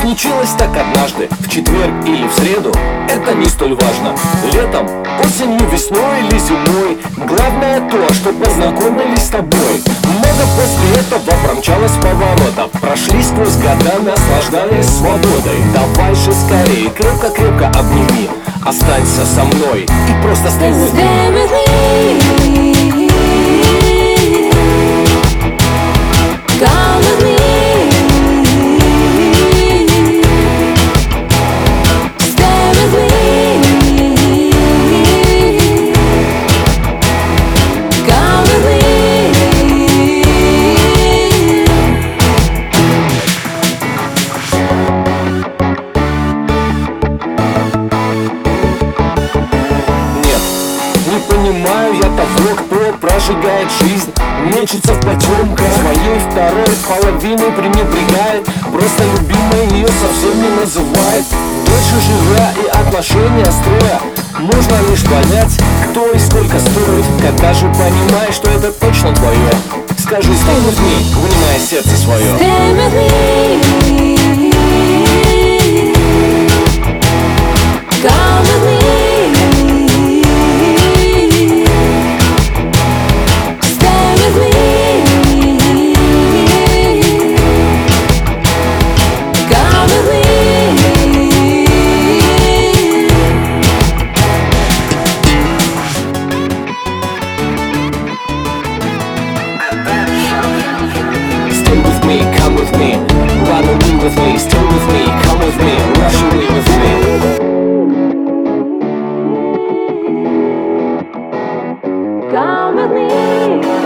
Случилось так однажды, в четверг или в среду. Это не столь важно. Летом, осенью, весной или зимой. Главное то, что познакомились с тобой. Много после этого промчалось поворота Прошли сквозь года, наслаждаясь свободой. Давай же скорее, крепко-крепко обними. Останься со мной и просто Stay with me. Понимаю я того, кто прожигает жизнь. Мечется в потемках Своей второй половиной пренебрегает. Просто любимой ее совсем не называет. Дольше живя и отношения строя. Можно лишь понять, кто и сколько стоит. Когда же понимаешь, что это точно твое Скажи, stay with me, вынимая сердце свое Stay with me. Stay with me, come with me. Run away with me, stay with me, come with me. Rush away with me. Come with me.